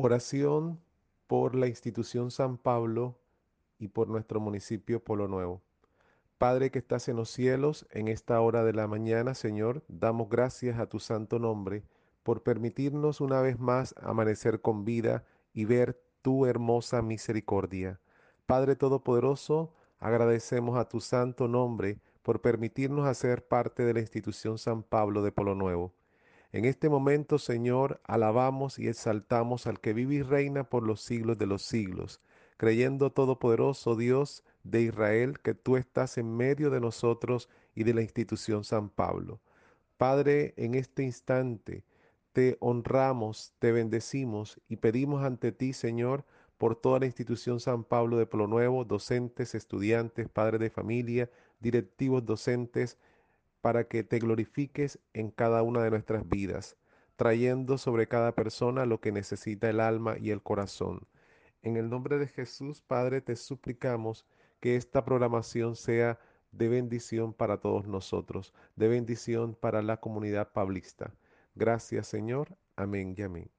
Oración por la institución San Pablo y por nuestro municipio Polo Nuevo. Padre que estás en los cielos, en esta hora de la mañana, Señor, damos gracias a tu santo nombre por permitirnos una vez más amanecer con vida y ver tu hermosa misericordia. Padre Todopoderoso, agradecemos a tu santo nombre por permitirnos hacer parte de la institución San Pablo de Polo Nuevo. En este momento, Señor, alabamos y exaltamos al que vive y reina por los siglos de los siglos, creyendo Todopoderoso Dios de Israel que tú estás en medio de nosotros y de la institución San Pablo. Padre, en este instante te honramos, te bendecimos y pedimos ante ti, Señor, por toda la institución San Pablo de Polo Nuevo, docentes, estudiantes, padres de familia, directivos docentes, para que te glorifiques en cada una de nuestras vidas, trayendo sobre cada persona lo que necesita el alma y el corazón. En el nombre de Jesús, Padre, te suplicamos que esta programación sea de bendición para todos nosotros, de bendición para la comunidad pablista. Gracias, Señor. Amén y amén.